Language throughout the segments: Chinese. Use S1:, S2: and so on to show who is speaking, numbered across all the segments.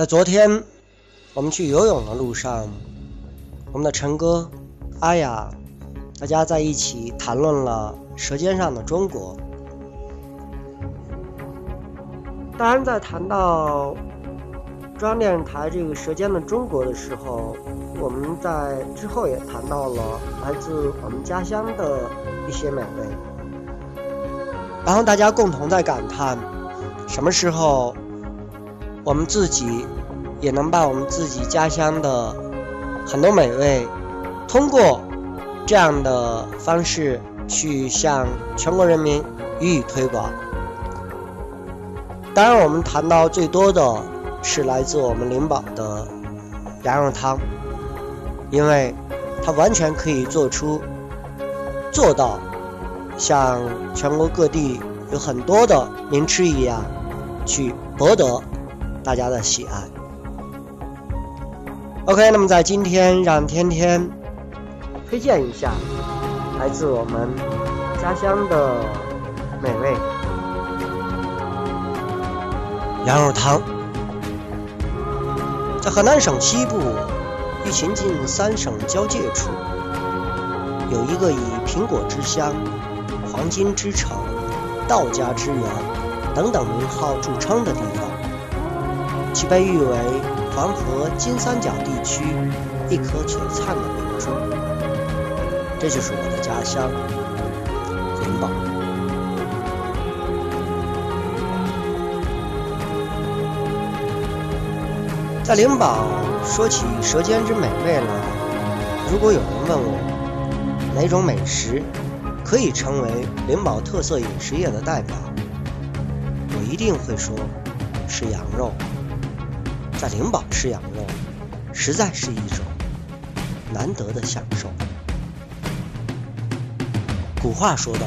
S1: 在昨天我们去游泳的路上，我们的陈哥、阿雅，大家在一起谈论了《舌尖上的中国》。当然，在谈到中央电视台这个《舌尖的中国》的时候，我们在之后也谈到了来自我们家乡的一些美味，然后大家共同在感叹：什么时候我们自己也能把我们自己家乡的很多美味，通过这样的方式去向全国人民予以推广？当然，我们谈到最多的是来自我们灵宝的羊肉汤，因为它完全可以做出做到像全国各地有很多的名吃一样，去博得大家的喜爱。OK，那么在今天，让天天推荐一下来自我们家乡的美味。羊肉汤，在河南省西部与秦晋三省交界处，有一个以苹果之乡、黄金之城、道家之源等等名号著称的地方，其被誉为黄河金三角地区一颗璀璨的明珠。这就是我的家乡灵宝。在灵宝说起舌尖之美味了，如果有人问我哪种美食可以成为灵宝特色饮食业的代表，我一定会说是羊肉。在灵宝吃羊肉，实在是一种难得的享受。古话说道：“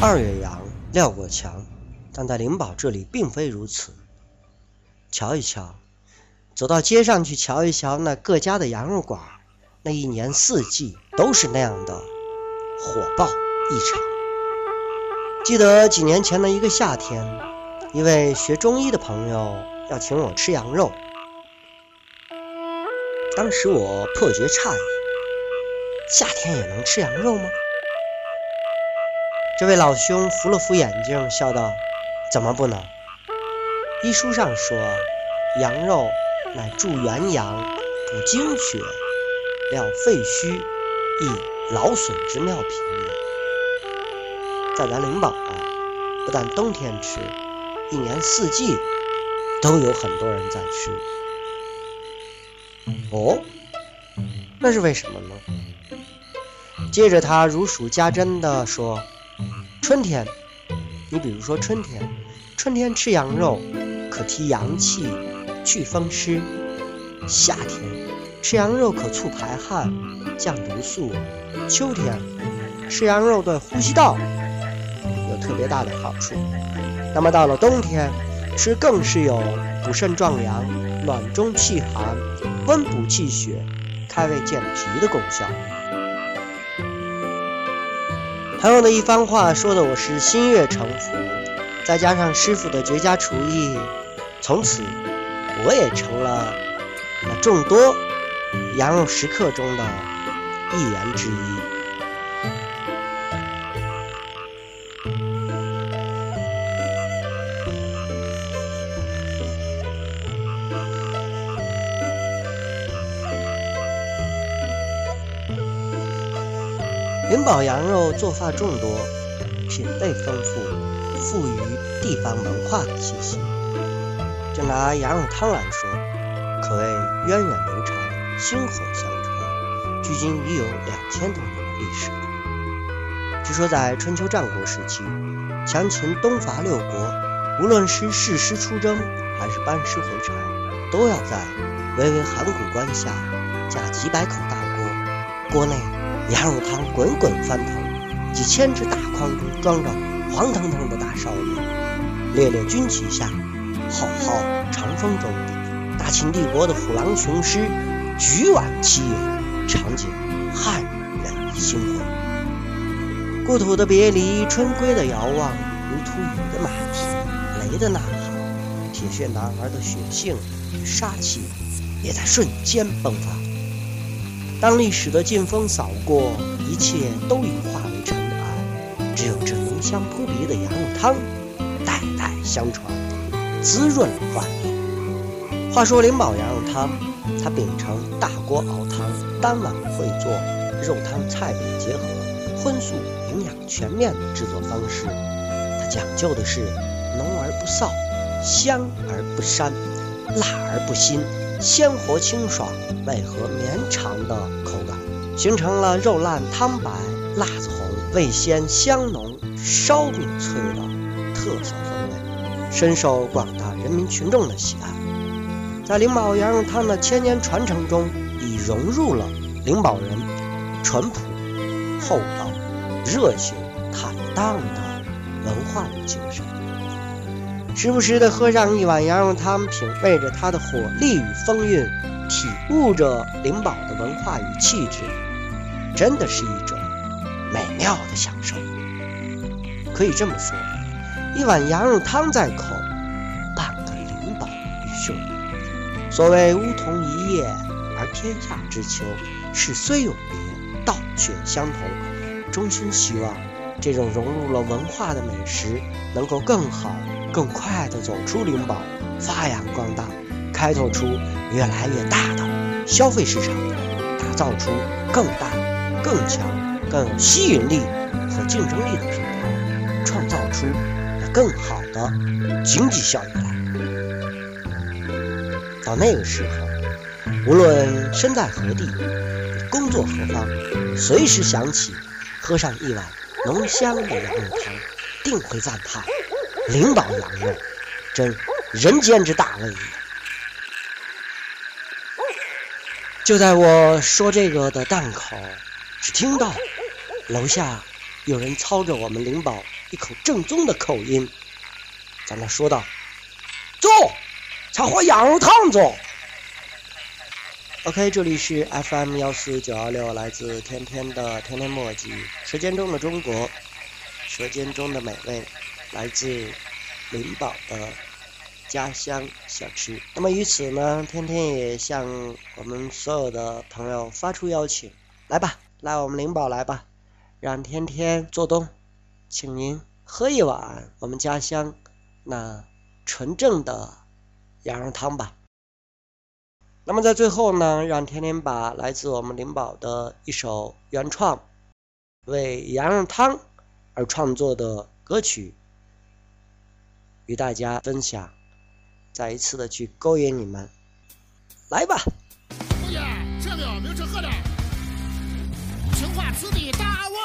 S1: 二月羊，料过强。”但在灵宝这里并非如此。瞧一瞧。走到街上去瞧一瞧，那各家的羊肉馆，那一年四季都是那样的火爆异常。记得几年前的一个夏天，一位学中医的朋友要请我吃羊肉，当时我颇觉诧异：夏天也能吃羊肉吗？这位老兄扶了扶眼镜，笑道：“怎么不能？医书上说，羊肉。”乃助元阳、补精血、疗肺虚、益劳损之妙品也。在咱灵宝啊，不但冬天吃，一年四季都有很多人在吃。哦，那是为什么呢？接着他如数家珍地说：“春天，你比如说春天，春天吃羊肉可提阳气。”去风湿，夏天吃羊肉可促排汗、降毒素；秋天吃羊肉对呼吸道有特别大的好处。那么到了冬天吃更是有补肾壮阳、暖中气寒、温补气血、开胃健脾的功效。朋友的一番话说的我是心悦诚服，再加上师傅的绝佳厨艺，从此。我也成了众多羊肉食客中的一员之一。灵宝羊肉做法众多，品类丰富，富于地方文化的气息。就拿羊肉汤来说，可谓源远流长、薪火相传，距今已有两千多年的历史。据说在春秋战国时期，强秦东伐六国，无论是誓师出征，还是班师回朝，都要在巍巍函谷关下架几百口大锅，锅内羊肉汤滚滚翻腾，几千只大筐装着黄腾腾的大烧鱼，列列军旗下。浩浩长风中，大秦帝国的虎狼雄狮举碗齐饮，场景撼人心魂。故土的别离，春归的遥望，如突雨的马蹄，雷的呐喊，铁血男儿的血性与杀气也在瞬间迸发。当历史的劲风扫过，一切都已化为尘埃，只有这浓香扑鼻的羊肉汤代代相传，滋润了画面。话说灵宝羊肉汤，它秉承大锅熬汤、单碗烩做、肉汤菜饼结合、荤素营养全面的制作方式。它讲究的是浓而不臊。香而不膻，辣而不腥，鲜活清爽，味和绵长的口感，形成了肉烂汤白、辣子红、味鲜香浓、烧饼脆的特色风味，深受广大人民群众的喜爱。在灵宝羊肉汤的千年传承中，已融入了灵宝人淳朴、厚道、热情、坦荡的文化与精神。时不时的喝上一碗羊肉汤，品味着它的火力与风韵，体悟着灵宝的文化与气质，真的是一种美妙的享受。可以这么说，一碗羊肉汤在口，半个灵宝于胸。所谓梧桐一叶而天下之秋，是虽有别，道却相同。衷心希望这种融入了文化的美食能够更好。更快地走出灵宝，发扬光大，开拓出越来越大的消费市场，打造出更大、更强、更有吸引力和竞争力的品牌，创造出更好的经济效益来。到那个时候，无论身在何地，工作何方，随时想起喝上一碗浓香的羊肉汤，定会赞叹。领导羊肉，真人间之大味也。就在我说这个的档口，只听到楼下有人操着我们灵宝一口正宗的口音，在那说道：“走，才喝羊肉汤走。” OK，这里是 FM 幺四九幺六，来自天天的天天墨迹，舌尖中的中国，舌尖中的美味。来自灵宝的家乡小吃。那么，于此呢，天天也向我们所有的朋友发出邀请：来吧，来我们灵宝来吧，让天天做东，请您喝一碗我们家乡那纯正的羊肉汤吧。那么，在最后呢，让天天把来自我们灵宝的一首原创为羊肉汤而创作的歌曲。与大家分享，再一次的去勾引你们，来吧！
S2: 侯爷，这个明吃喝的，青花瓷的大碗。